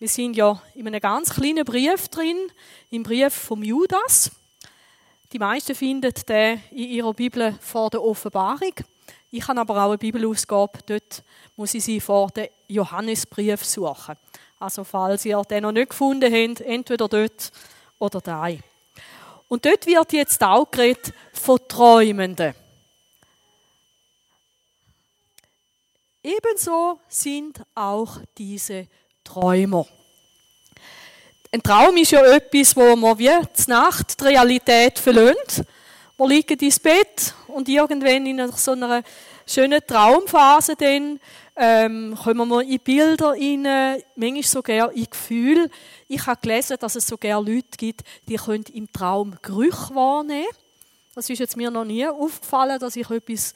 Wir sind ja in einem ganz kleinen Brief drin, im Brief vom Judas. Die meisten finden den in ihrer Bibel vor der Offenbarung. Ich habe aber auch eine Bibelausgabe, dort muss ich sie vor dem Johannesbrief suchen. Also falls ihr den noch nicht gefunden habt, entweder dort oder da. Und dort wird jetzt auch geredet von Träumenden. Ebenso sind auch diese Träumer. Ein Traum ist ja etwas, wo man wie die Nacht die Realität verlöhnt. Man liegt ins Bett und irgendwann in so einer schönen Traumphase dann, ähm, kommen wir in Bilder rein, manchmal sogar in Gefühl. Ich habe gelesen, dass es sogar Leute gibt, die können im Traum Gerüche wahrnehmen Das ist jetzt mir noch nie aufgefallen, dass ich etwas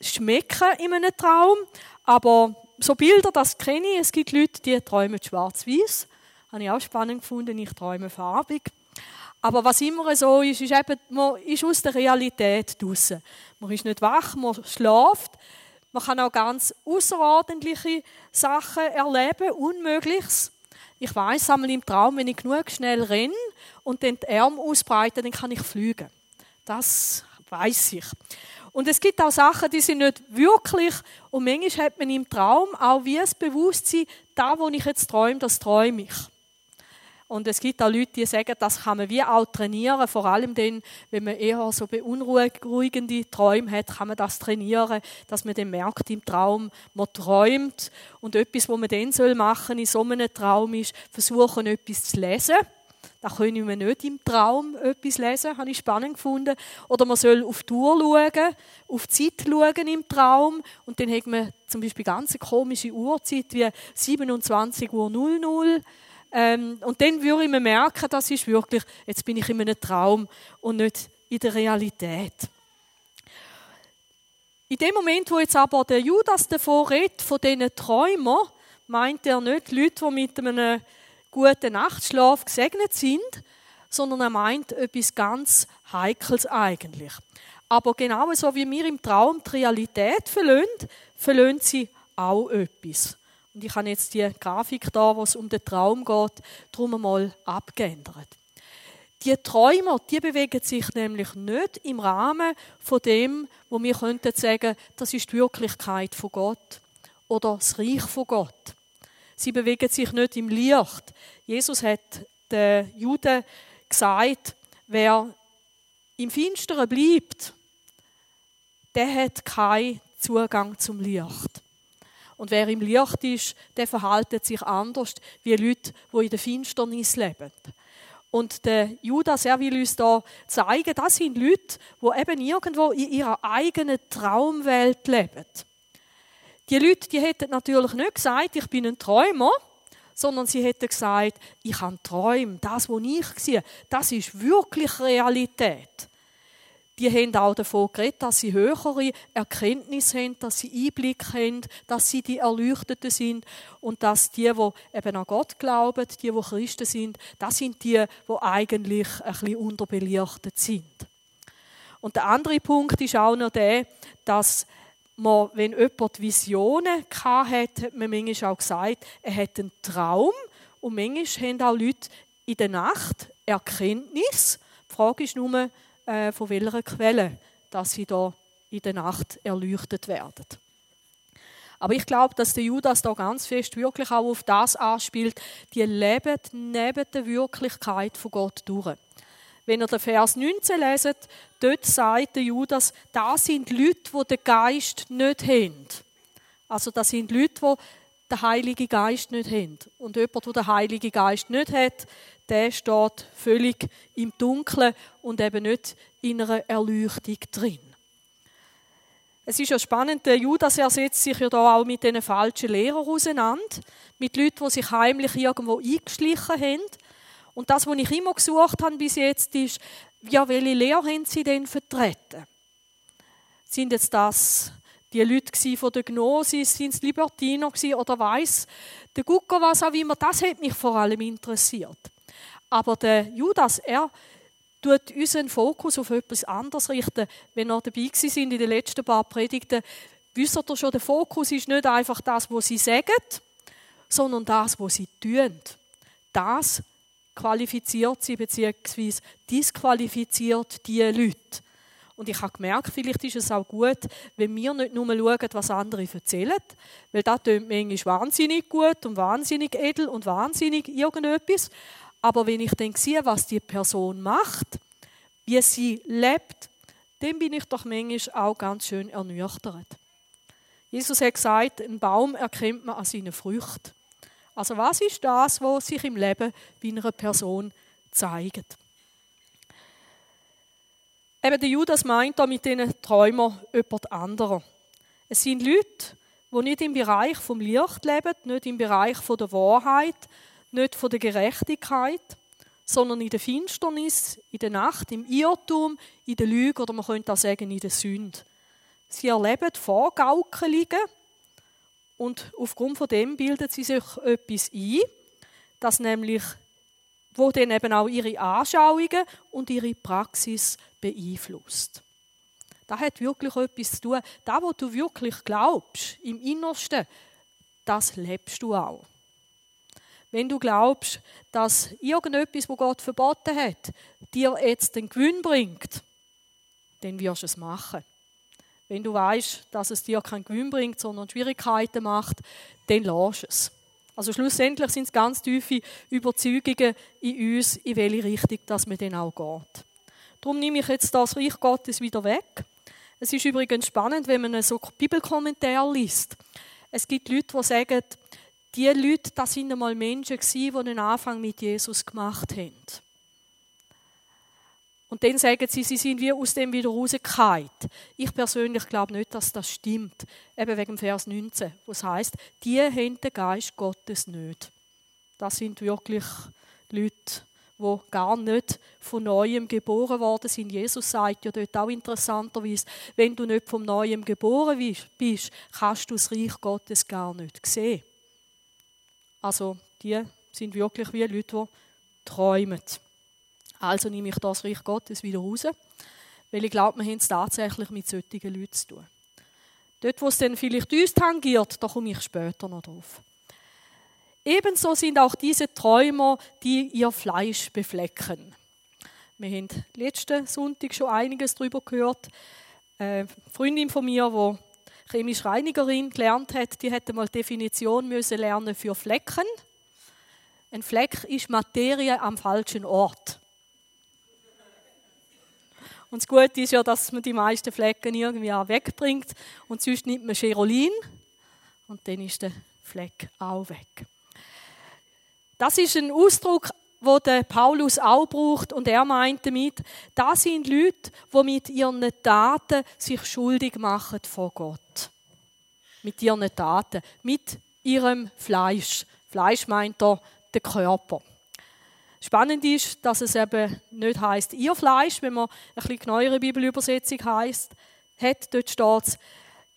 schmecke in einem Traum. Aber so Bilder, das kenne ich. Es gibt Leute, die träumen schwarz-weiß. Habe ich auch spannend gefunden. Ich träume farbig. Aber was immer so ist, ist eben, man ist aus der Realität draußen. Man ist nicht wach, man schläft. Man kann auch ganz außerordentliche Sachen erleben, Unmögliches. Ich weiß einmal im Traum, wenn ich genug schnell renne und den Arm ausbreite, dann kann ich fliegen. Das weiß ich. Und es gibt auch Sachen, die sind nicht wirklich. Und manchmal hat man im Traum auch wie das Bewusstsein, da, wo ich jetzt träume, das träume ich. Und es gibt auch Leute, die sagen, das kann man wie auch trainieren. Vor allem dann, wenn man eher so beunruhigende Träume hat, kann man das trainieren, dass man dann merkt im Traum, man träumt. Und etwas, was man dann machen soll in so einem Traum ist, versuchen, etwas zu lesen da können wir nicht im Traum etwas lesen, habe ich spannend gefunden. Oder man soll auf die Uhr schauen, auf die Zeit schauen im Traum. Und dann hat man zum Beispiel ganz komische Uhrzeit wie 27 Uhr 00. Ähm, und dann würde mir merken, das ist wirklich, jetzt bin ich in einem Traum und nicht in der Realität. In dem Moment, wo jetzt aber der Judas davor redet, von diesen Träumern, meint er nicht Leute, die mit einem guten Nachtschlaf gesegnet sind, sondern er meint etwas ganz Heikles eigentlich. Aber genau so wie wir im Traum die Realität verlöhnt, verlöhnt sie auch etwas. Und ich habe jetzt die Grafik da, wo es um den Traum geht, drum einmal abgeändert. Die Träumer, die bewegen sich nämlich nicht im Rahmen von dem, wo wir könnten sagen, das ist die Wirklichkeit von Gott oder das Reich von Gott. Sie bewegen sich nicht im Licht. Jesus hat den Juden gesagt, wer im Finsteren bleibt, der hat keinen Zugang zum Licht. Und wer im Licht ist, der verhaltet sich anders wie Leute, die in der Finsternis leben. Und der Judas, er will uns da zeigen, das sind Leute, die eben irgendwo in ihrer eigenen Traumwelt leben. Die Leute, die hätten natürlich nicht gesagt, ich bin ein Träumer, sondern sie hätten gesagt, ich habe Träume. Das, was ich sehe, das ist wirklich Realität. Die haben auch davon geredet, dass sie höhere Erkenntnisse haben, dass sie Einblick haben, dass sie die Erleuchteten sind und dass die, die eben an Gott glauben, die, die Christen sind, das sind die, die eigentlich ein bisschen unterbelichtet sind. Und der andere Punkt ist auch noch der, dass man, wenn jemand Visionen hatte, hat man manchmal auch gesagt, er hat einen Traum. Und manchmal haben auch Leute in der Nacht Erkenntnis. Die Frage ist nur, äh, von welcher Quelle dass sie da in der Nacht erleuchtet werden. Aber ich glaube, dass der Judas da ganz fest wirklich auch auf das anspielt, die leben neben der Wirklichkeit von Gott durch. Wenn ihr den Vers 19 leset, dort sagt der Judas, da sind Leute, die den Geist nicht haben. Also das sind Leute, die den Heiligen Geist nicht haben. Und jemand, der den Heiligen Geist nicht hat, der steht völlig im Dunkeln und eben nicht in einer Erleuchtung drin. Es ist ja spannend, der Judas ersetzt sich ja da auch mit diesen falschen Lehrern auseinander, mit Leuten, die sich heimlich irgendwo eingeschlichen haben und das, was ich immer gesucht habe bis jetzt, ist, ja, welche Lehre haben sie denn vertreten? Sind jetzt das die Leute von der Gnosis, sind es Libertiner oder weiß der Gucker was auch immer? Das hat mich vor allem interessiert. Aber der Judas, er tut unseren Fokus auf etwas anderes richten. Wenn wir dabei sind in den letzten paar Predigten, wisst ihr schon, der Fokus ist nicht einfach das, was sie sagen, sondern das, was sie tun. Das qualifiziert sie bzw. disqualifiziert die Leute. Und ich habe gemerkt, vielleicht ist es auch gut, wenn wir nicht nur schauen, was andere erzählen, weil das klingt manchmal wahnsinnig gut und wahnsinnig edel und wahnsinnig irgendetwas. Aber wenn ich dann sehe, was die Person macht, wie sie lebt, dann bin ich doch manchmal auch ganz schön ernüchtert. Jesus hat gesagt, einen Baum erkennt man an seinen Früchten. Also was ist das, was sich im Leben bei einer Person zeigt? Eben der Judas meint da mit diesen Träumern jemand anderen. Es sind Leute, die nicht im Bereich vom Licht leben, nicht im Bereich von der Wahrheit, nicht von der Gerechtigkeit, sondern in der Finsternis, in der Nacht, im Irrtum, in der Lüge oder man könnte auch sagen in der Sünde. Sie erleben Vorgaukelungen und aufgrund von dem bilden sie sich etwas ein, das nämlich wo dann eben auch ihre Anschauungen und ihre Praxis beeinflusst. Das hat wirklich etwas zu tun. Das, was du wirklich glaubst, im Innersten, das lebst du auch. Wenn du glaubst, dass irgendetwas, wo Gott verboten hat, dir jetzt den Gewinn bringt, dann wirst du es machen. Wenn du weißt, dass es dir keinen Gewinn bringt, sondern Schwierigkeiten macht, dann lass es. Also schlussendlich sind es ganz tiefe Überzeugungen in uns, in welche Richtung dass man dann auch geht. Darum nehme ich jetzt das Reich Gottes wieder weg. Es ist übrigens spannend, wenn man so Bibelkommentar liest. Es gibt Leute, die sagen, die Leute, das sind einmal Menschen die den Anfang mit Jesus gemacht haben. Und dann sagen sie, sie sind wie aus dem wieder rausgefallen. Ich persönlich glaube nicht, dass das stimmt. Eben wegen Vers 19, wo es heißt, die haben den Geist Gottes nicht. Das sind wirklich Leute, die gar nicht von Neuem geboren worden sind. Jesus sagt ja dort auch interessanterweise, wenn du nicht von Neuem geboren bist, kannst du das Reich Gottes gar nicht sehen. Also, die sind wirklich wie Leute, die träumen. Also nehme ich das Reich Gottes wieder raus, weil ich glaube, wir haben es tatsächlich mit solchen Leuten zu tun. Dort, wo es dann vielleicht uns tangiert, da komme ich später noch drauf. Ebenso sind auch diese Träumer, die ihr Fleisch beflecken. Wir haben letzten Sonntag schon einiges darüber gehört. Eine Freundin von mir, die chemische Reinigerin gelernt hat, die hätte mal Definition müssen lernen für Flecken. Ein Fleck ist Materie am falschen Ort. Und das Gute ist ja, dass man die meisten Flecken irgendwie auch wegbringt. Und sonst nimmt man Cherolin und dann ist der Fleck auch weg. Das ist ein Ausdruck, wo der Paulus auch braucht und er meint damit, das sind Leute, die mit ihren Taten sich schuldig machen vor Gott. Mit ihren Taten, mit ihrem Fleisch. Fleisch meint er den Körper. Spannend ist, dass es eben nicht heißt ihr Fleisch, wenn man ein bisschen genauere Bibelübersetzung heißt, hat, dort steht es,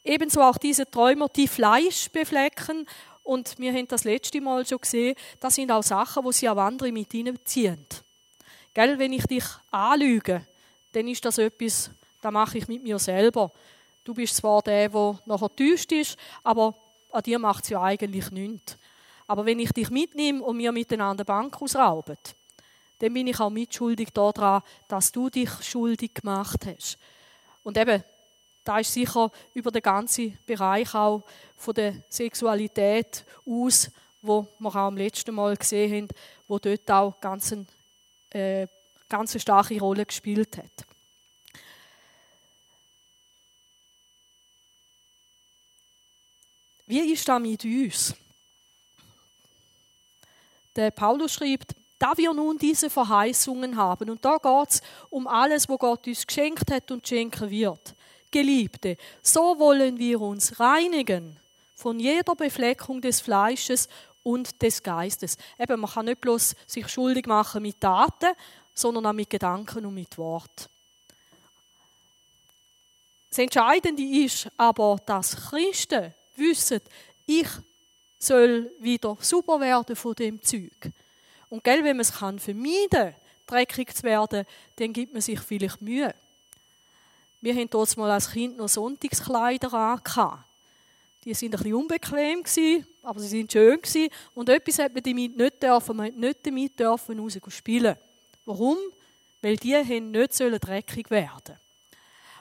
ebenso auch diese Träumer, die Fleisch beflecken. Und wir haben das letzte Mal schon gesehen, das sind auch Sachen, wo sie auch andere mit hineinziehen. Gell, wenn ich dich anlüge, dann ist das etwas, das mache ich mit mir selber. Du bist zwar der, der nachher täuscht ist, aber an dir macht es ja eigentlich nichts. Aber wenn ich dich mitnehme und wir miteinander Bank ausrauben, dann bin ich auch mitschuldig daran, dass du dich schuldig gemacht hast. Und eben, da ist sicher über den ganzen Bereich auch von der Sexualität aus, wo wir auch am letzten Mal gesehen haben, wo dort auch ganz, eine, äh, ganz starke Rolle gespielt hat. Wie ist das mit uns? Der Paulus schreibt, da wir nun diese Verheißungen haben, und da geht es um alles, wo Gott uns geschenkt hat und schenken wird. Geliebte, so wollen wir uns reinigen von jeder Befleckung des Fleisches und des Geistes. Eben, man kann nicht bloß sich schuldig machen mit Taten, sondern auch mit Gedanken und mit Wort. Das Entscheidende ist aber, dass Christen wissen, ich soll wieder super werden von dem Zeug. Und gell, wenn man es kann vermeiden, dreckig zu werden, dann gibt man sich vielleicht Mühe. Wir haben dort mal als Kind noch Sonntagskleider an. Die sind ein bisschen unbequem aber sie sind schön. Und etwas hat man damit nicht dürfen. Man hat nicht damit dürfen spielen. Warum? Weil die nicht sollen dreckig werden.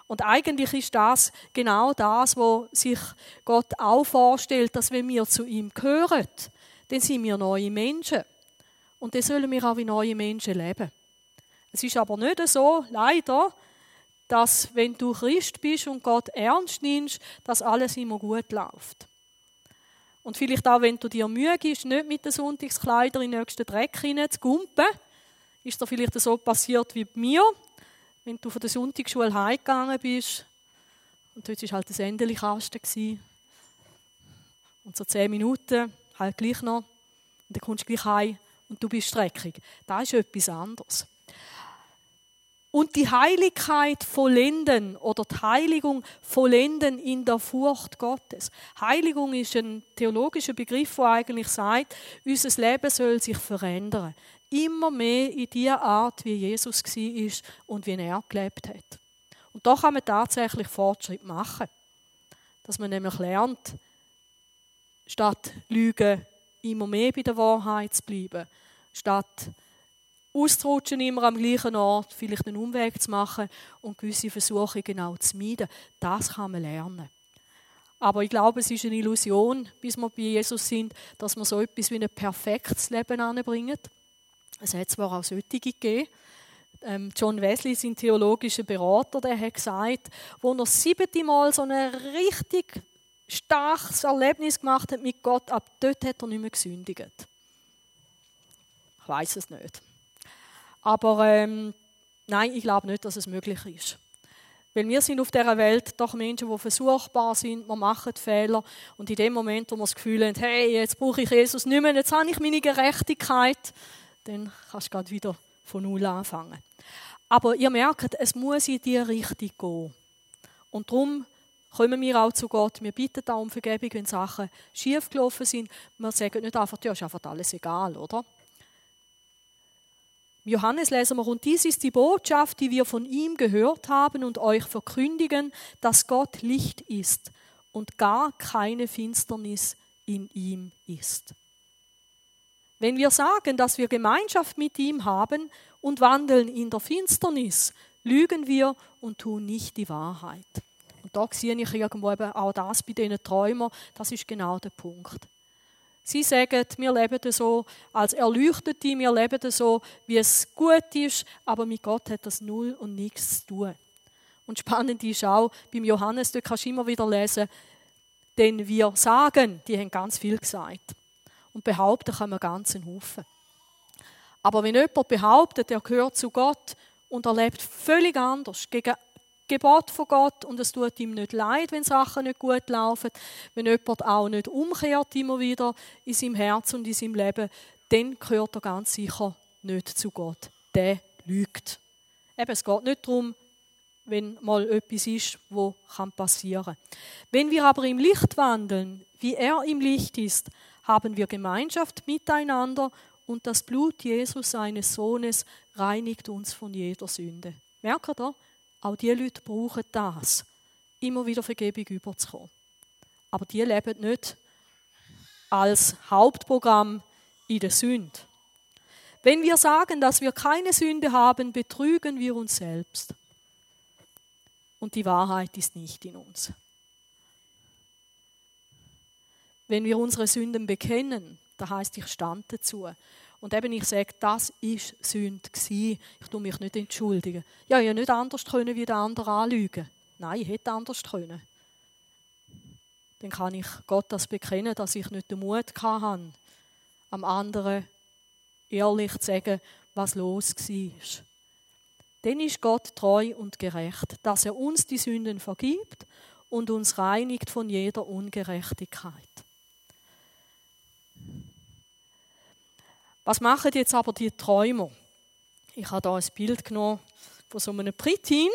Und eigentlich ist das genau das, was sich Gott auch vorstellt, dass wenn wir zu ihm gehören, dann sind wir neue Menschen. Und dann sollen wir auch wie neue Menschen leben. Es ist aber nicht so, leider, dass wenn du Christ bist und Gott ernst nimmst, dass alles immer gut läuft. Und vielleicht auch, wenn du dir Mühe gibst, nicht mit den Sonntagskleidern in den nächsten Dreck zu gumpen, ist dir vielleicht so passiert wie bei mir, wenn du von der Sonntagsschule heimgegangen bist und dort war halt das Endeli-Kasten. Und so zehn Minuten, halt gleich noch, und dann kommst du gleich heim und du bist streckig. Das ist etwas anderes. Und die Heiligkeit vollenden oder die Heiligung vollenden in der Furcht Gottes. Heiligung ist ein theologischer Begriff, der eigentlich sagt, unser Leben soll sich verändern. Immer mehr in die Art, wie Jesus war und wie er gelebt hat. Und da kann man tatsächlich Fortschritt machen. Dass man nämlich lernt, statt Lügen immer mehr bei der Wahrheit zu bleiben. Statt auszurutschen immer am gleichen Ort, vielleicht einen Umweg zu machen und gewisse Versuche genau zu meiden. Das kann man lernen. Aber ich glaube, es ist eine Illusion, bis wir bei Jesus sind, dass wir so etwas wie ein perfektes Leben anbringen. Es hat zwar auch solche gegeben. Ähm, John Wesley, sein theologischer Berater, der hat gesagt, wo er siebte Mal so ein richtig starkes Erlebnis gemacht hat mit Gott, ab dort hat er nicht mehr gesündigt. Ich weiß es nicht. Aber ähm, nein, ich glaube nicht, dass es möglich ist. Weil wir sind auf dieser Welt doch Menschen, die versuchbar sind, wir machen Fehler. Und in dem Moment, wo wir das Gefühl haben, hey, jetzt brauche ich Jesus nicht mehr, jetzt habe ich meine Gerechtigkeit, dann kannst du gerade wieder von Null anfangen. Aber ihr merkt, es muss in die Richtung gehen. Und darum kommen wir auch zu Gott. Wir bitten auch um Vergebung, wenn Sachen schiefgelaufen sind. Wir sagen nicht einfach, ja, ist einfach alles egal, oder? Johannes lesen wir, und dies ist die Botschaft, die wir von ihm gehört haben und euch verkündigen, dass Gott Licht ist und gar keine Finsternis in ihm ist. Wenn wir sagen, dass wir Gemeinschaft mit ihm haben und wandeln in der Finsternis, lügen wir und tun nicht die Wahrheit. Und da sehe ich irgendwo eben auch das bei diesen Träumern, das ist genau der Punkt. Sie sagen, wir leben so als Erleuchtete, wir leben so, wie es gut ist, aber mit Gott hat das null und nichts zu tun. Und spannend ist auch, beim Johannes, da kannst du immer wieder lesen, denn wir sagen, die haben ganz viel gesagt. Und behaupten kann man ganz einen Haufen. Aber wenn jemand behauptet, er gehört zu Gott und er lebt völlig anders, gegen Gebot von Gott und es tut ihm nicht leid, wenn Sachen nicht gut laufen, wenn jemand auch nicht umkehrt immer wieder in seinem Herz und in seinem Leben, dann gehört er ganz sicher nicht zu Gott. Der lügt. Eben, es geht nicht darum, wenn mal etwas ist, wo passieren kann. Wenn wir aber im Licht wandeln, wie er im Licht ist, haben wir Gemeinschaft miteinander und das Blut Jesus, seines Sohnes, reinigt uns von jeder Sünde. Merkt ihr? Auch diese Leute brauchen das, immer wieder Vergebung überzukommen. Aber die leben nicht als Hauptprogramm in der Sünde. Wenn wir sagen, dass wir keine Sünde haben, betrügen wir uns selbst. Und die Wahrheit ist nicht in uns. Wenn wir unsere Sünden bekennen, da heißt ich stand dazu, und eben ich sage, das ist Sünde gewesen. Ich tue mich nicht entschuldigen. Ja, ich hätte nicht anders können, wie der andere anlügen. Nein, ich hätte anders können. Dann kann ich Gott das bekennen, dass ich nicht den Mut hatte, am anderen ehrlich zu sagen, was los war. Dann ist Gott treu und gerecht, dass er uns die Sünden vergibt und uns reinigt von jeder Ungerechtigkeit. Was machen jetzt aber die Träumer? Ich habe hier ein Bild genommen von so einem Pritin.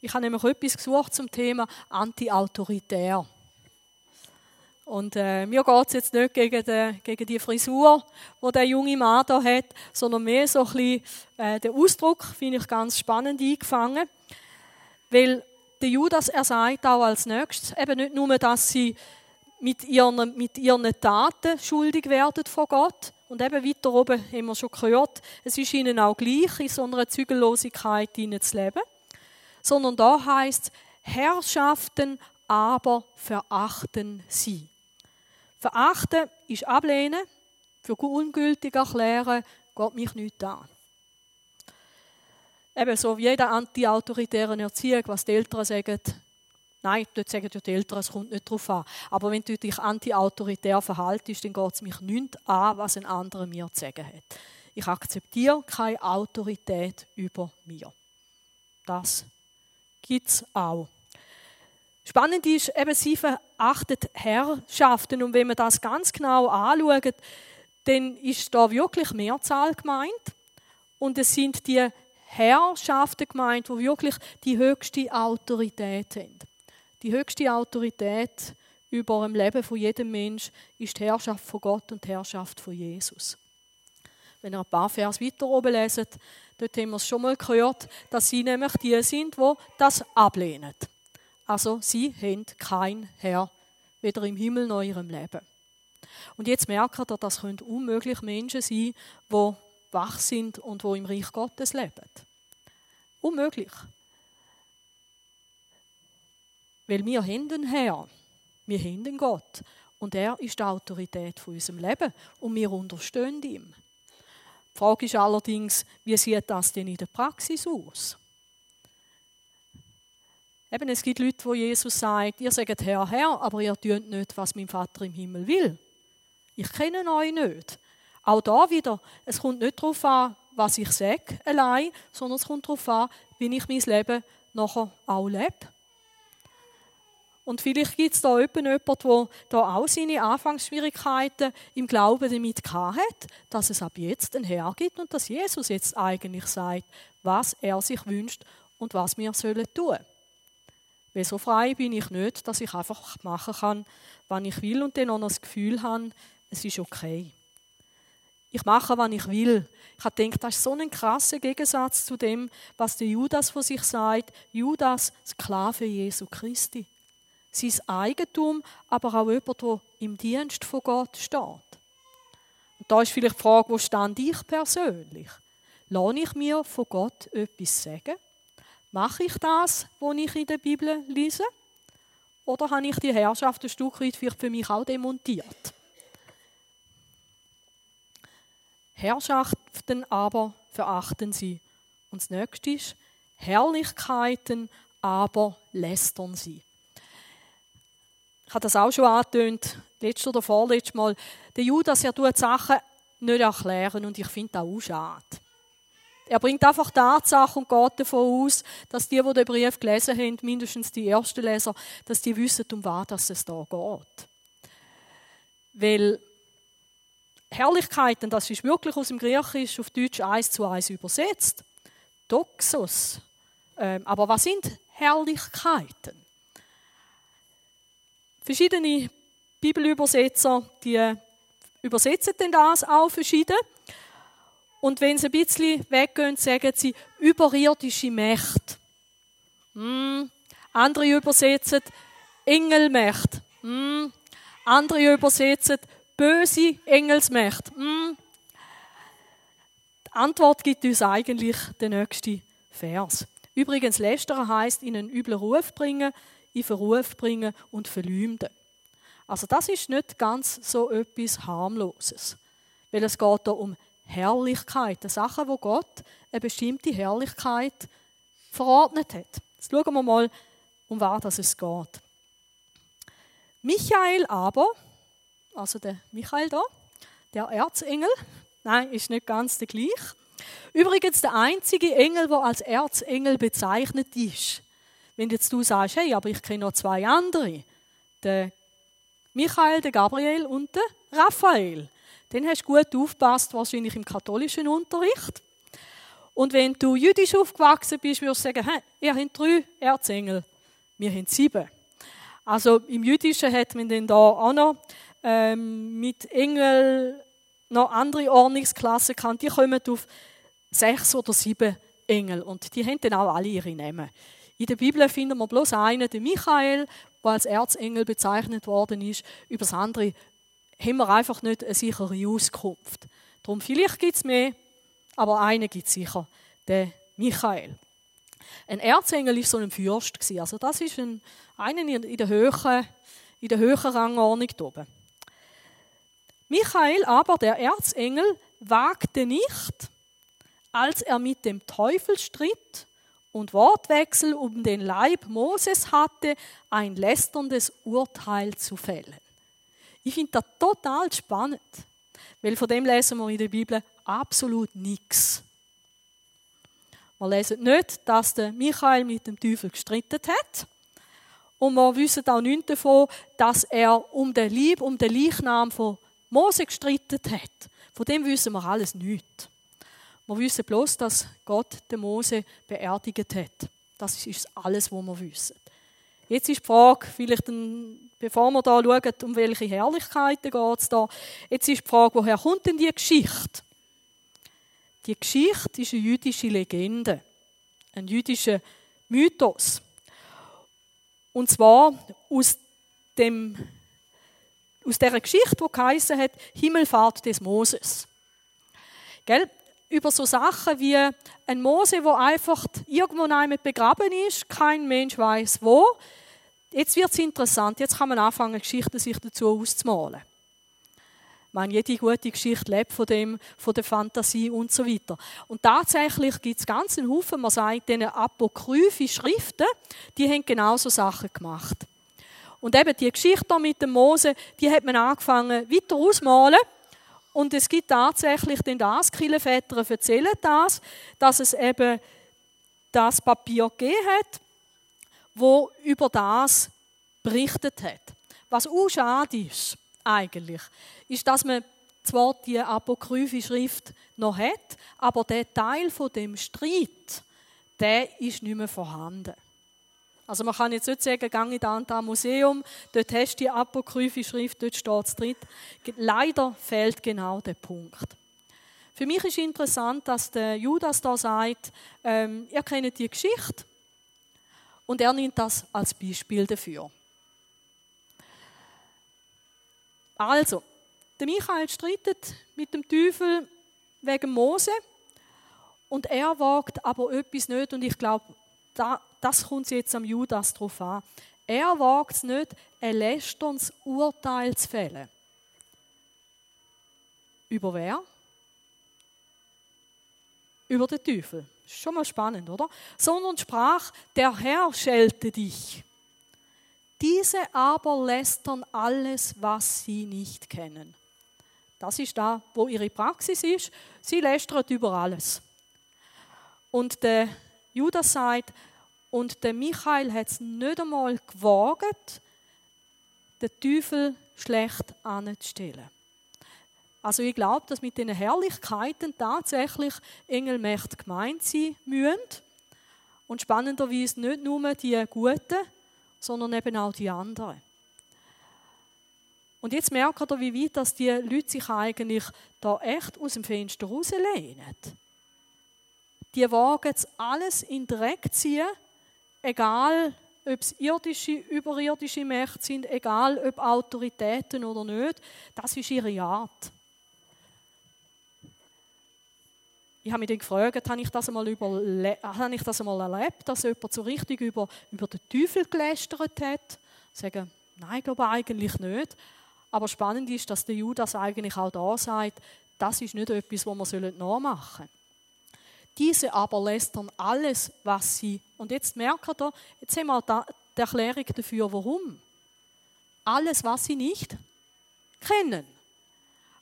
Ich habe nämlich etwas gesucht zum Thema anti-autoritär. Und äh, mir geht es jetzt nicht gegen die, gegen die Frisur, die der junge Mann hier hat, sondern mehr so ein bisschen äh, den Ausdruck, finde ich ganz spannend eingefangen. Weil der Judas, er sagt auch als nächstes, eben nicht nur, dass sie mit ihren, mit ihren Taten schuldig werden vor Gott. Und eben weiter oben haben wir schon gehört, es ist ihnen auch gleich, in so einer Zügellosigkeit zu leben. Sondern da heißt Herrschaften aber verachten sie. Verachten ist ablehnen, für ungültig erklären, geht mich nicht an. Eben so wie jeder anti-autoritären Erziehung, was die Eltern sagen, Nein, dort sagen ja die Eltern, es kommt nicht darauf an. Aber wenn du dich anti-autoritär verhaltest, dann geht es mich nicht an, was ein anderer mir zu sagen hat. Ich akzeptiere keine Autorität über mir. Das gibt es auch. Spannend ist, eben sie verachtet Herrschaften. Und wenn man das ganz genau anschaut, dann ist da wirklich Mehrzahl gemeint. Und es sind die Herrschaften gemeint, die wirklich die höchste Autorität haben. Die höchste Autorität über dem Leben von jedem Mensch ist die Herrschaft von Gott und die Herrschaft von Jesus. Wenn ihr ein paar Vers weiter oben leset, dort haben wir es schon mal gehört, dass sie nämlich die sind, die das ablehnen. Also sie haben kein Herr, weder im Himmel noch in ihrem Leben. Und jetzt merkt ihr, das können unmöglich Menschen sein, die wach sind und wo im Reich Gottes leben. Unmöglich. Weil wir haben einen Herr, wir haben einen Gott und er ist die Autorität von unserem Leben und wir unterstehen ihm. Die Frage ist allerdings, wie sieht das denn in der Praxis aus? Eben, es gibt Leute, wo Jesus sagt, ihr sagt Herr, Herr, aber ihr tut nicht, was mein Vater im Himmel will. Ich kenne euch nicht. Auch da wieder, es kommt nicht darauf an, was ich sage allein, sondern es kommt darauf an, wie ich mein Leben nachher auch lebe. Und vielleicht gibt es da jemanden, der da auch seine Anfangsschwierigkeiten im Glauben damit hat, dass es ab jetzt ein Herr gibt und dass Jesus jetzt eigentlich sagt, was er sich wünscht und was wir sollen tun. Weil so frei bin ich nicht, dass ich einfach machen kann, was ich will und dann auch noch das Gefühl habe, es ist okay. Ich mache, was ich will. Ich habe gedacht, das ist so ein krasser Gegensatz zu dem, was der Judas von sich sagt. Judas, Sklave Jesu Christi sein Eigentum, aber auch jemand, der im Dienst von Gott steht. Und da ist vielleicht die Frage, wo stand ich persönlich? Lasse ich mir von Gott etwas sagen? Mache ich das, was ich in der Bibel lese? Oder habe ich die Herrschaft ein Stück weit für mich auch demontiert? Herrschaften aber verachten sie. Und das nächste ist, Herrlichkeiten aber lästern sie ich habe das auch schon angetönt, letztes oder vorletztes Mal. Der Judas, er tut Sachen nicht erklären und ich finde das auch schade. Er bringt einfach Tatsache und geht davon aus, dass die, die den Brief gelesen haben, mindestens die ersten Leser, dass die wissen, um was es da geht. Weil Herrlichkeiten, das ist wirklich aus dem Griechisch auf Deutsch eins zu eins übersetzt. Doxos. Ähm, aber was sind Herrlichkeiten? Verschiedene Bibelübersetzer, die übersetzen denn das auch verschieden. Und wenn sie ein bisschen weggehen, sagen sie überirdische Mächte. Mm. Andere übersetzen Engelmächte. Mm. Andere übersetzen böse Engelsmächte. Mm. Die Antwort gibt uns eigentlich der nächste Vers. Übrigens, Lästern heißt in einen üblen Ruf bringen, in Verruf bringen und verleumden. Also das ist nicht ganz so etwas harmloses, weil es geht hier um Herrlichkeit, Sachen, wo Gott eine bestimmte Herrlichkeit verordnet hat. Jetzt schauen wir mal, um was es geht. Michael aber, also der Michael da, der Erzengel, nein, ist nicht ganz der gleiche. Übrigens der einzige Engel, der als Erzengel bezeichnet ist. Wenn jetzt du sagst, hey, aber ich kenne noch zwei andere, der Michael, der Gabriel und der Raphael, dann hast du gut aufgepasst, wahrscheinlich im katholischen Unterricht. Und wenn du jüdisch aufgewachsen bist, würdest du sagen, hey, ihr habt drei Erzengel, wir haben sieben. Also im Jüdischen hat man dann da auch noch ähm, mit Engel noch andere Ordnungsklassen gehabt. Die kommen auf sechs oder sieben Engel und die haben dann auch alle ihre Namen. In der Bibel finden wir bloß einen, den Michael, der als Erzengel bezeichnet worden ist. Über das andere haben wir einfach nicht eine sichere Auskunft. Darum, vielleicht gibt es mehr, aber einen gibt es sicher, der Michael. Ein Erzengel war so ein Fürst. Also das ist ein, einer in der höheren, in der höheren Rangordnung oben. Michael aber, der Erzengel, wagte nicht, als er mit dem Teufel stritt und Wortwechsel um den Leib Moses hatte, ein lästerndes Urteil zu fällen. Ich finde das total spannend, weil von dem lesen wir in der Bibel absolut nichts. Wir lesen nicht, dass der Michael mit dem Teufel gestritten hat. Und wir wissen auch nicht davon, dass er um den Lieb, um den Leichnam von Mose gestritten hat. Von dem wissen wir alles nicht. Wir wissen bloß, dass Gott den Mose beerdigt hat. Das ist alles, was wir wissen. Jetzt ist die Frage, vielleicht ein, bevor wir da schauen, um welche Herrlichkeiten geht es da, jetzt ist die Frage, woher kommt denn die Geschichte? Die Geschichte ist eine jüdische Legende, ein jüdischer Mythos. Und zwar aus dem aus dieser Geschichte, die geheißen hat, Himmelfahrt des Moses. Gell? Über so Sachen wie ein Mose, wo einfach irgendwo einmal begraben ist, kein Mensch weiß wo. Jetzt wird es interessant, jetzt kann man anfangen, Geschichten sich dazu auszumalen. Ich meine, jede gute Geschichte lebt von dem, von der Fantasie und so weiter. Und tatsächlich gibt es ganz einen Haufen, man sagt, diese apokryphe Schriften, die haben genauso Sachen gemacht. Und eben die Geschichte mit dem Mose, die hat man angefangen weiter ausmalen. Und es gibt tatsächlich den das, Kirchenväter erzählen das, dass es eben das Papier gegeben hat, wo über das berichtet hat. Was auch schade ist, eigentlich, ist, dass man zwar die apokryphe Schrift noch hat, aber der Teil von dem Streit, der ist nicht mehr vorhanden. Also man kann jetzt nicht sagen, gang in das Museum, dort hast du die apokryphe Schrift, dort steht es drin. Leider fehlt genau der Punkt. Für mich ist interessant, dass der Judas da sagt, ähm, ihr kennt die Geschichte und er nimmt das als Beispiel dafür. Also, der Michael streitet mit dem Teufel wegen Mose und er wagt aber etwas nicht und ich glaube, da, das kommt jetzt am Judas drauf an. Er wagt es nicht, ein lästerns Urteil zu fällen. Über wer? Über den Teufel. Schon mal spannend, oder? Sondern sprach, der Herr schelte dich. Diese aber lästern alles, was sie nicht kennen. Das ist da, wo ihre Praxis ist. Sie lästern über alles. Und der Judas sagt, und der Michael hat es nicht einmal gewagt, den Teufel schlecht anzustellen. Also ich glaube, dass mit den Herrlichkeiten tatsächlich Engelmächte gemeint sein müssen. Und spannenderweise nicht nur die Guten, sondern eben auch die anderen. Und jetzt merkt ihr, wie weit dass die Leute sich eigentlich da echt aus dem Fenster rauslehnen. Die wagen es alles in den Dreck ziehen egal ob es irdische, überirdische Mächte sind, egal ob Autoritäten oder nicht, das ist ihre Art. Ich habe mich dann gefragt, habe ich das einmal, habe ich das einmal erlebt, dass jemand so richtig über, über den Teufel gelästert hat? Sagen, nein, ich glaube eigentlich nicht. Aber spannend ist, dass der Judas eigentlich auch da sagt, das ist nicht etwas, was wir nachmachen sollen. Diese aber lästern alles, was sie. Und jetzt merkt ihr, jetzt haben wir die Erklärung dafür, warum. Alles, was sie nicht kennen.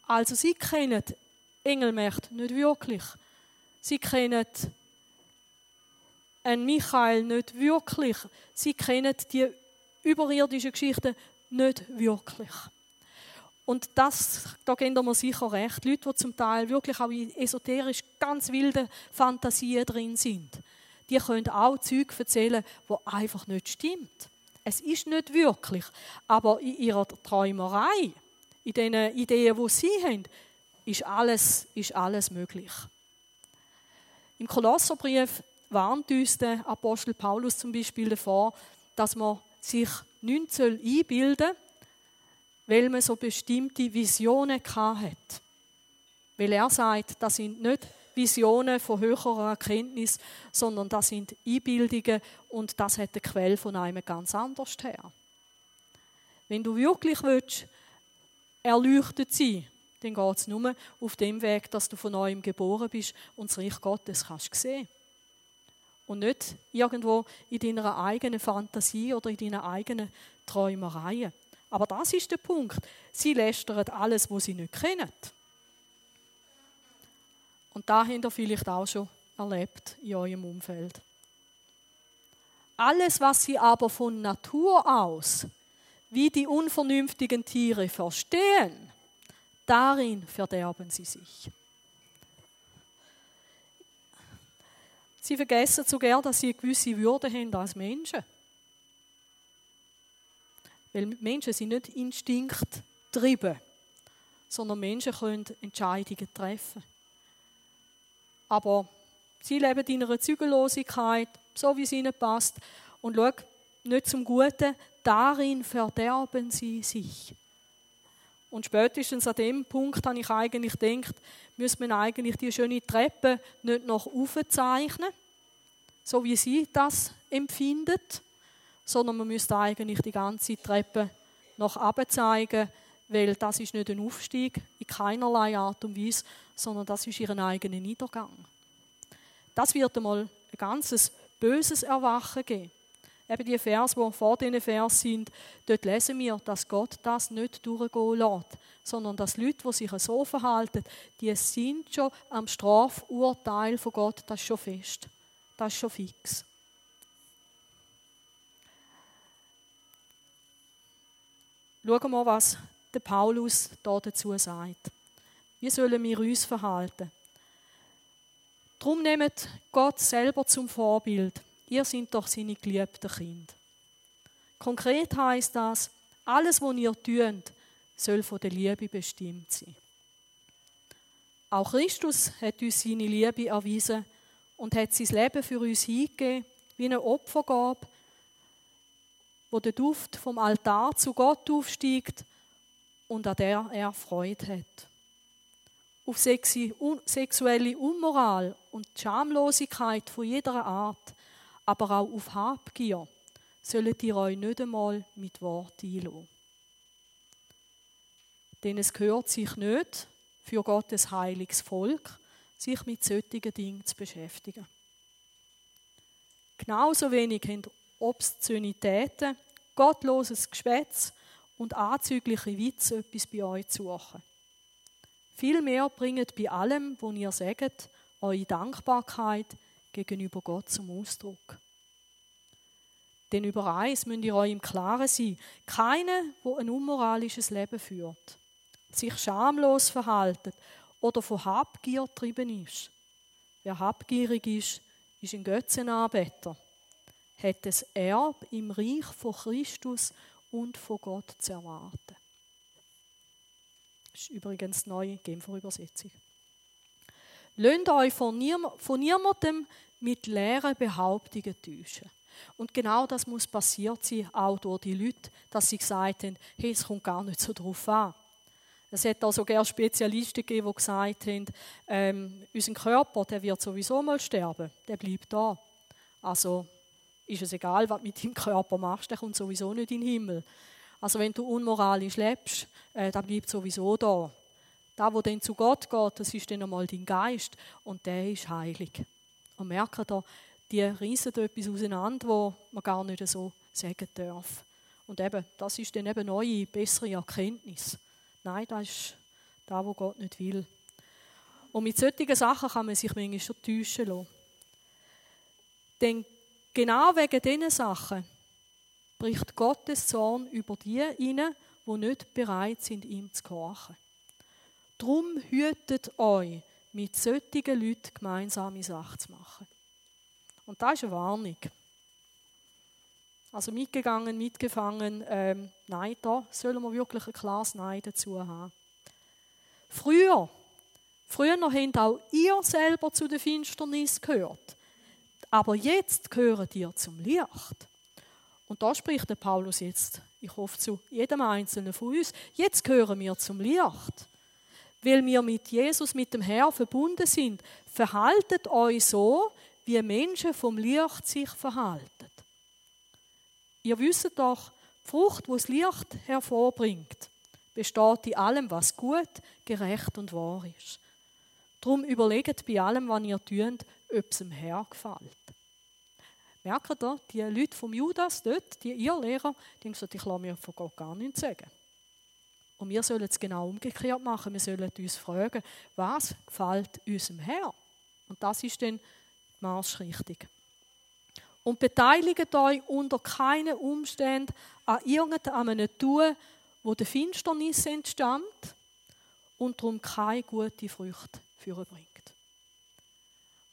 Also sie kennen Engelmächte nicht wirklich. Sie kennen einen Michael nicht wirklich. Sie kennen die überirdischen Geschichten nicht wirklich. Und das, da gehen wir sicher recht. Leute, die zum Teil wirklich auch in esoterisch ganz wilde Fantasien drin sind, die können auch Zeug erzählen, wo einfach nicht stimmt. Es ist nicht wirklich, aber in ihrer Träumerei, in den Ideen, die sie haben, ist alles, ist alles möglich. Im Kolosserbrief warnt uns der Apostel Paulus zum Beispiel davor, dass man sich nichts einbilden soll, weil man so bestimmte Visionen hat. Weil er sagt, das sind nicht Visionen von höherer Erkenntnis, sondern das sind Einbildungen und das hat eine Quelle von einem ganz anders her. Wenn du wirklich willst, erleuchtet sein dann geht es nur auf dem Weg, dass du von neuem geboren bist und das Reich Gottes kannst sehen. Und nicht irgendwo in deiner eigenen Fantasie oder in deinen eigenen Träumereien. Aber das ist der Punkt. Sie lästern alles, was sie nicht kennen. Und da habt ihr vielleicht auch schon erlebt in eurem Umfeld. Alles, was sie aber von Natur aus, wie die unvernünftigen Tiere, verstehen, darin verderben sie sich. Sie vergessen sogar, dass sie eine gewisse Würde haben als Menschen. Weil Menschen sind nicht instinkttrieben, sondern Menschen können Entscheidungen treffen. Aber sie leben in einer Zügellosigkeit, so wie es ihnen passt. Und schau, nicht zum Guten, darin verderben sie sich. Und spätestens an dem Punkt habe ich eigentlich gedacht, müsste man eigentlich die schöne Treppe nicht noch aufzeichnen, so wie sie das empfindet, sondern man müsste eigentlich die ganze Treppe noch abzeigen, weil das ist nicht ein Aufstieg in keinerlei Art und Weise, sondern das ist ihren eigenen Niedergang. Das wird einmal ein ganzes böses Erwachen geben. Eben die Vers, die vor diesen Vers sind, dort lesen wir, dass Gott das nicht durchgehen lässt, sondern dass Leute, die sich so verhalten, die sind schon am Strafurteil von Gott, das ist schon fest. Das ist schon fix. Schauen wir mal, was der Paulus da dazu sagt. Wie sollen wir uns verhalten? Darum nehmt Gott selber zum Vorbild. Ihr seid doch seine geliebten Kinder. Konkret heißt das, alles, was ihr tut, soll von der Liebe bestimmt sein. Auch Christus hat uns seine Liebe erwiesen und hat sein Leben für uns hingegeben, wie eine Opfergabe, wo der Duft vom Altar zu Gott aufsteigt und an der er Freude hat. Auf sexuelle Unmoral und Schamlosigkeit von jeder Art, aber auch auf Habgier, sollt ihr euch nicht einmal mit Wort einlassen. Denn es gehört sich nicht, für Gottes heiliges Volk, sich mit solchen Dingen zu beschäftigen. Genauso wenig haben Obszönitäten, gottloses Geschwätz und anzügliche Witze etwas bei euch zu suchen. Vielmehr bringt bei allem, was ihr sagt, eure Dankbarkeit gegenüber Gott zum Ausdruck. Denn über eins müsst ihr euch im Klaren sein. Keiner, der ein unmoralisches Leben führt, sich schamlos verhaltet oder von Habgier getrieben ist. Wer habgierig ist, ist ein Götzenanbeter hat das Erb im Reich von Christus und von Gott zu erwarten. Das ist übrigens die neue Genfer Übersetzung. Lasst euch von, niemand, von niemandem mit leeren Behauptungen täuschen. Und genau das muss passiert sein, auch durch die Leute, dass sie gesagt haben, hey, es kommt gar nicht so drauf an. Es hat auch sogar Spezialisten gegeben, die gesagt haben, ähm, unser Körper, der wird sowieso mal sterben, der bleibt da. Also ist es egal, was du mit deinem Körper machst, der kommt sowieso nicht in den Himmel. Also wenn du unmoralisch lebst, äh, dann bleibt sowieso da. Da, wo dann zu Gott geht, das ist dann einmal dein Geist und der ist heilig. Und merke da, die reissen etwas auseinander, wo man gar nicht so sagen darf. Und eben, das ist dann eben neue, bessere Erkenntnis. Nein, das ist da, wo Gott nicht will. Und mit solchen Sachen kann man sich manchmal schon täuschen lassen. Denn Genau wegen diesen Sachen bricht Gottes Zorn über die hinein, die nicht bereit sind, ihm zu gehorchen. Drum hütet euch, mit solchen Leuten gemeinsame Sachen zu machen. Und das ist eine Warnung. Also mitgegangen, mitgefangen, ähm, nein, da sollen wir wirklich ein klares Nein dazu haben. Früher, früher habt auch ihr selber zu der Finsternis gehört. Aber jetzt gehören dir zum Licht. Und da spricht der Paulus jetzt, ich hoffe zu jedem Einzelnen von uns, jetzt gehören wir zum Licht. Weil wir mit Jesus, mit dem Herrn verbunden sind, verhaltet euch so, wie Menschen vom Licht sich verhalten. Ihr wisst doch, die Frucht, die das Licht hervorbringt, besteht in allem, was gut, gerecht und wahr ist. Darum überlegt bei allem, was ihr tut, ob es dem Herrn gefällt. Merkt ihr, die Leute vom Judas dort, die ihr Lehrer, die haben gesagt, ich lasse mir von Gott gar nichts sagen. Und wir sollen es genau umgekehrt machen. Wir sollen uns fragen, was gefällt unserem Herrn? Und das ist dann die Marschrichtung. Und beteiligt euch unter keinen Umständen an irgendeinem Tun, wo der Finsternis entstammt und darum keine gute Frucht bringt.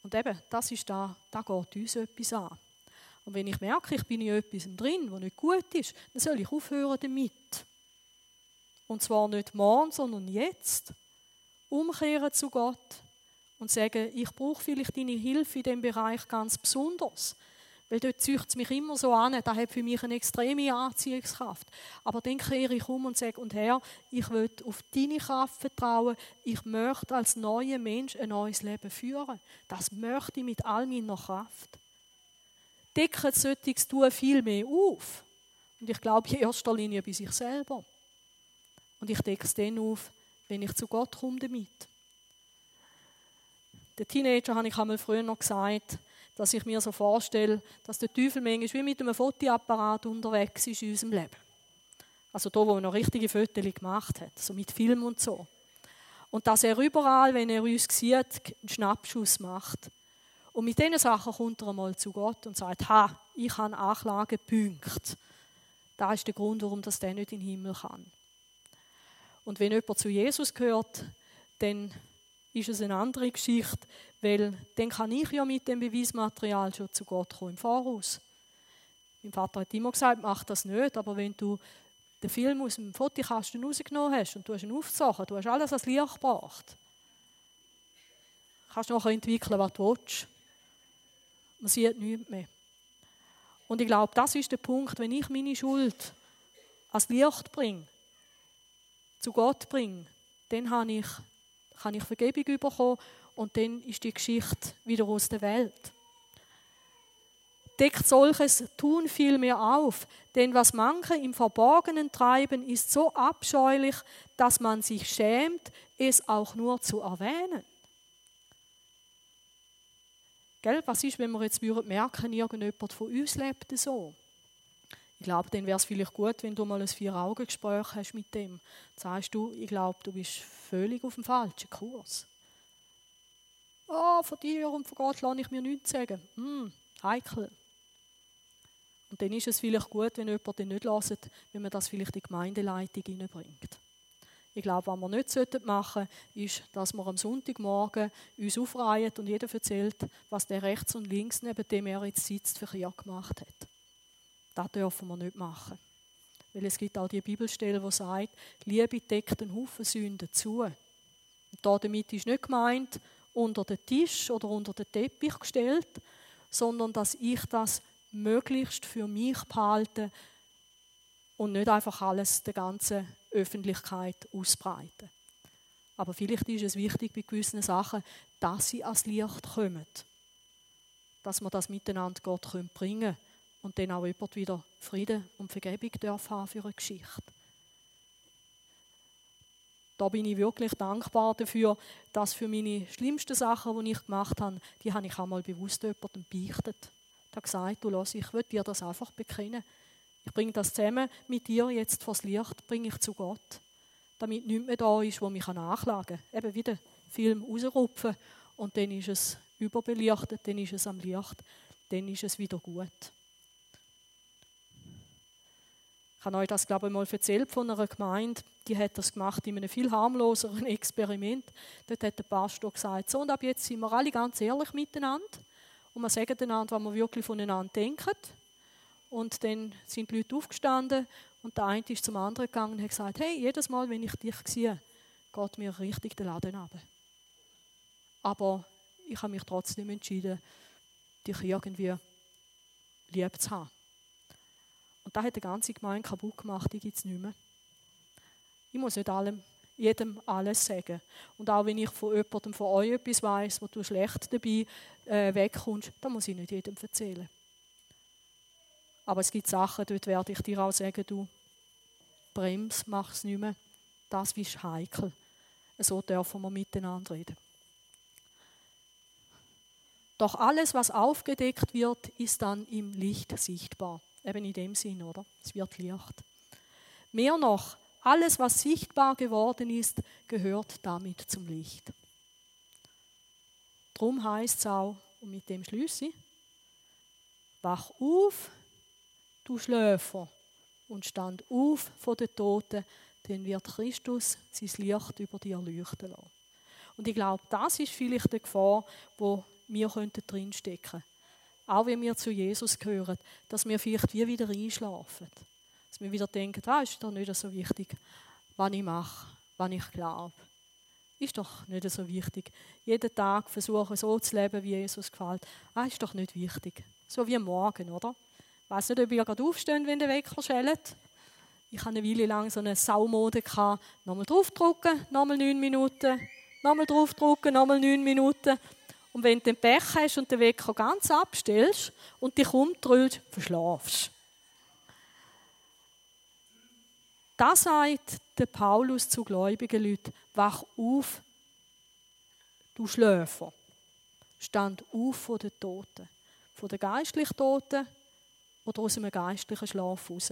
Und eben, das ist da, da geht uns etwas an. Und wenn ich merke, ich bin in etwas drin, was nicht gut ist, dann soll ich aufhören damit. Und zwar nicht morgen, sondern jetzt. Umkehren zu Gott und sagen, ich brauche vielleicht deine Hilfe in diesem Bereich ganz besonders. Weil dort zieht es mich immer so an, das hat für mich eine extreme Anziehungskraft. Aber dann kehre ich um und sage, und Herr, ich will auf deine Kraft vertrauen. Ich möchte als neuer Mensch ein neues Leben führen. Das möchte ich mit all meiner Kraft. Decken solches Tun viel mehr auf. Und ich glaube in erster Linie bei sich selber. Und ich decke es dann auf, wenn ich zu Gott komme damit. Der Teenager habe ich einmal früher noch gesagt, dass ich mir so vorstelle, dass der Teufel manchmal wie mit einem Fotoapparat unterwegs ist in unserem Leben. Also da, wo er noch richtige Fotos gemacht hat, so mit Film und so. Und dass er überall, wenn er uns sieht, einen Schnappschuss macht. Und mit diesen Sachen kommt er einmal zu Gott und sagt, ha, ich habe Anklagepunkte. Das ist der Grund, warum das der nicht in den Himmel kann. Und wenn jemand zu Jesus gehört, dann ist es eine andere Geschichte, weil dann kann ich ja mit dem Beweismaterial schon zu Gott kommen im Voraus. Mein Vater hat immer gesagt, mach das nicht, aber wenn du den Film aus dem Fotokasten rausgenommen hast und du hast ihn aufgezogen, du hast alles als Licht gebracht, kannst du nachher entwickeln, was du willst. Man sieht nichts mehr. Und ich glaube, das ist der Punkt, wenn ich meine Schuld als Licht bringe, zu Gott bringe, dann habe ich kann ich Vergebung bekommen und dann ist die Geschichte wieder aus der Welt. Deckt solches Tun vielmehr auf, denn was manche im Verborgenen treiben, ist so abscheulich, dass man sich schämt, es auch nur zu erwähnen. Gell? Was ist, wenn wir jetzt merken, irgendjemand von uns lebt so? Ich glaube, dann wäre es vielleicht gut, wenn du mal ein Vier-Augen-Gespräch hast mit dem. Sagst du, ich glaube, du bist völlig auf dem falschen Kurs. Oh, von dir und von Gott lasse ich mir nichts sagen. Hm, heikel. Und dann ist es vielleicht gut, wenn jemand den nicht lässt, wenn man das vielleicht in die Gemeindeleitung hineinbringt. Ich glaube, was wir nicht machen sollten, ist, dass wir am Sonntagmorgen uns aufreihen und jeder erzählt, was der rechts und links neben dem er jetzt sitzt, für Krieg gemacht hat. Das dürfen wir nicht machen. Weil es gibt auch die Bibelstelle, die sagt, Liebe deckt einen Haufen Sünden zu. Und damit ist nicht gemeint, unter den Tisch oder unter den Teppich gestellt, sondern dass ich das möglichst für mich behalte und nicht einfach alles der ganzen Öffentlichkeit ausbreite. Aber vielleicht ist es wichtig bei gewissen Sachen, dass sie ans Licht kommen. Dass wir das miteinander Gott bringen können und dann auch jemand wieder Frieden und Vergebung haben für eine Geschichte. Da bin ich wirklich dankbar dafür, dass für meine schlimmsten Sachen, die ich gemacht habe, die habe ich einmal bewusst jemandem beichtet. Ich habe gesagt, du lass, ich will dir das einfach bekennen. Ich bringe das zusammen mit dir jetzt vors Licht, bringe ich zu Gott, damit nichts mehr da ist, wo mich nachlagen kann. Eben wieder Film rausrupfen und dann ist es überbelichtet, dann ist es am Licht, dann ist es wieder gut. Ich habe euch das, glaube ich, mal erzählt von einer Gemeinde, die hat das gemacht in einem viel harmloseren Experiment. Dort hat der Pastor gesagt, so und ab jetzt sind wir alle ganz ehrlich miteinander und wir sagen einander, was wir wirklich voneinander denken. Und dann sind die Leute aufgestanden und der eine ist zum anderen gegangen und hat gesagt, hey, jedes Mal, wenn ich dich sehe, geht mir richtig der Laden ab. Aber ich habe mich trotzdem entschieden, dich irgendwie lieb zu haben. Und da hat die ganze Gemeinde kaputt gemacht, die gibt es nicht mehr. Ich muss nicht allem, jedem alles sagen. Und auch wenn ich von jemandem von euch etwas weiß, wo du schlecht dabei äh, wegkommst, dann muss ich nicht jedem erzählen. Aber es gibt Sachen, dort werde ich dir auch sagen, du brems, mach es nicht mehr. Das ist heikel. So dürfen wir miteinander reden. Doch alles, was aufgedeckt wird, ist dann im Licht sichtbar. Eben in dem Sinn, oder? Es wird Licht. Mehr noch, alles, was sichtbar geworden ist, gehört damit zum Licht. Drum heißt es auch, und mit dem schließe ich, wach auf, du Schläfer, und stand auf von den Toten, dann wird Christus sein Licht über dir leuchten lassen. Und ich glaube, das ist vielleicht die Gefahr, wo wir drinstecken könnten. Auch wenn wir zu Jesus gehören, dass wir vielleicht wie wieder einschlafen. Dass wir wieder denken, ah, ist doch nicht so wichtig, was ich mache, was ich glaube. Ist doch nicht so wichtig. Jeden Tag versuchen, so zu leben, wie Jesus gefällt. Ah, ist doch nicht wichtig. So wie morgen, oder? Ich weiß nicht, ob ihr gerade aufsteht, wenn der Wecker schellt. Ich hatte eine Weile lang so eine Saumode. Nochmal draufdrücken, nochmal neun Minuten. Nochmal draufdrücken, nochmal neun Minuten. Und wenn du den Pech hast und den Wecker ganz abstellst und dich umdrüllst, verschlafst. Da sagt der Paulus zu gläubigen Leuten, wach auf, du Schläfer. Stand auf von den Toten. Von den geistlich Toten oder aus einem geistlichen Schlaf raus.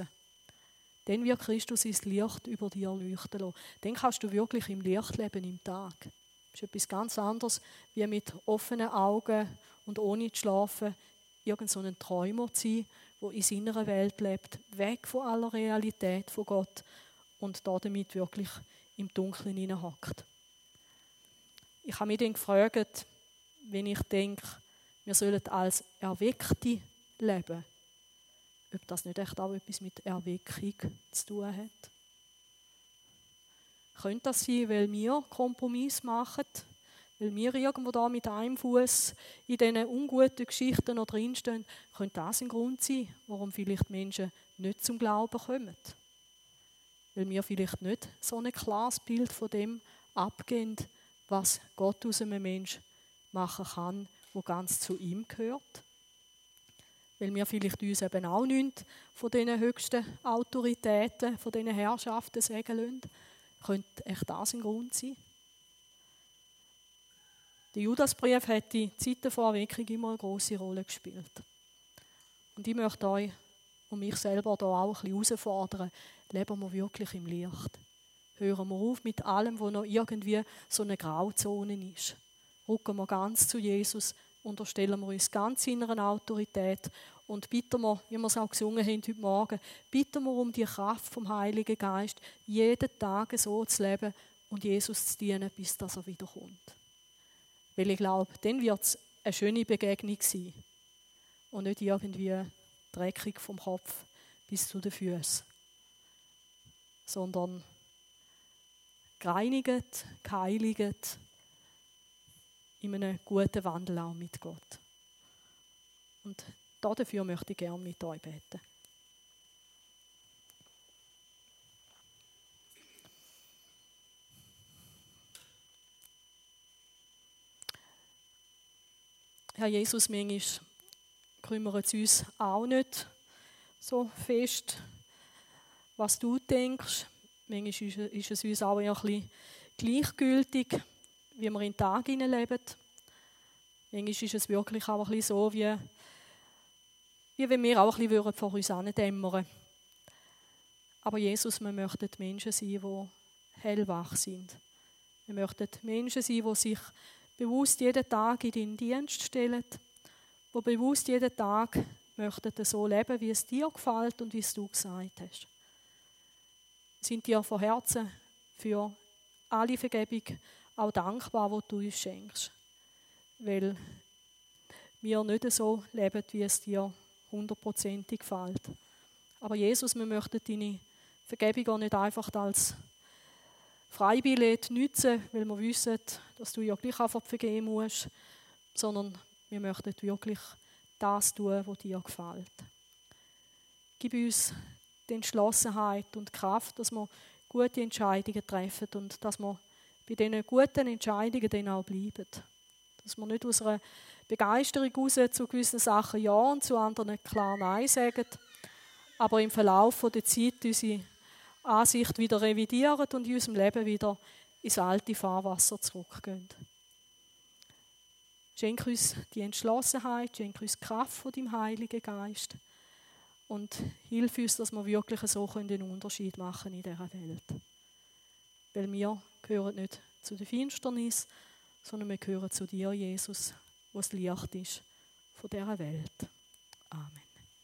Dann wird Christus sein Licht über dir leuchten lassen. Dann kannst du wirklich im Licht leben im Tag. Das ist etwas ganz anderes, wie mit offenen Augen und ohne zu schlafen irgend so ein Träumer zu sein, der in seiner Welt lebt, weg von aller Realität von Gott und damit wirklich im Dunkeln hineinhackt. Ich habe mich dann gefragt, wenn ich denke, wir sollen als Erweckte leben ob das nicht echt auch etwas mit Erweckung zu tun hat. Könnte das sein, weil wir Kompromiss machen, weil wir irgendwo da mit einem Fuß in diesen unguten Geschichten noch drinstehen, könnte das ein Grund sein, warum vielleicht Menschen nicht zum Glauben kommen. Weil wir vielleicht nicht so ein klares Bild von dem abgeben, was Gott aus einem Menschen machen kann, wo ganz zu ihm gehört weil wir vielleicht uns eben auch nicht von diesen höchsten Autoritäten, von diesen Herrschaften sagen lassen. Könnte echt das ein Grund sein? Der Judasbrief hat die Zeiten vor Erweckung immer eine große Rolle gespielt. Und ich möchte euch und mich selber da auch ein bisschen herausfordern, leben wir wirklich im Licht. Hören wir auf mit allem, was noch irgendwie so eine Grauzone ist. Rücken wir ganz zu Jesus unterstellen wir uns ganz inneren Autorität und bitten wir, wie wir es auch gesungen haben heute Morgen, bitten wir um die Kraft vom Heiligen Geist, jeden Tag so zu leben und Jesus zu dienen, bis dass er wiederkommt. Weil ich glaube, dann wird es eine schöne Begegnung sein und nicht irgendwie dreckig vom Kopf bis zu den Füßen, sondern gereinigt, geheiligt, in einem guten Wandel auch mit Gott. Und dafür möchte ich gerne mit euch beten. Herr Jesus, manchmal kümmert es uns auch nicht so fest, was du denkst. Manchmal ist es uns auch ein bisschen gleichgültig wie wir in den Tag leben. Manchmal ist es wirklich auch ein bisschen so, wie, wie wenn wir auch ein bisschen vor uns dämmern Aber Jesus, wir möchten Menschen sein, die hellwach sind. Wir möchten Menschen sein, die sich bewusst jeden Tag in deinen Dienst stellen, die bewusst jeden Tag möchten so leben, wie es dir gefällt und wie es du gesagt hast. Wir sind dir von Herzen für alle Vergebung auch dankbar, wo du uns schenkst. Weil wir nicht so leben, wie es dir hundertprozentig gefällt. Aber Jesus, wir möchten deine Vergebung auch nicht einfach als Freibillett nutzen, weil wir wissen, dass du ja gleich einfach vergeben musst, sondern wir möchten wirklich das tun, was dir gefällt. Gib uns die Entschlossenheit und Kraft, dass wir gute Entscheidungen treffen und dass wir bei diesen guten Entscheidungen dann auch bleiben. Dass wir nicht aus einer Begeisterung heraus zu gewissen Sachen Ja und zu anderen klar Nein sagen, aber im Verlauf der Zeit unsere Ansicht wieder revidieren und in unserem Leben wieder ins alte Fahrwasser zurückgehen. Schenk uns die Entschlossenheit, schenk uns die Kraft von deinem Heiligen Geist und hilf uns, dass wir wirklich so den Unterschied machen in dieser Welt. Weil wir gehören nicht zu der Finsternis, sondern wir gehören zu dir, Jesus, was Licht ist von dieser Welt. Amen.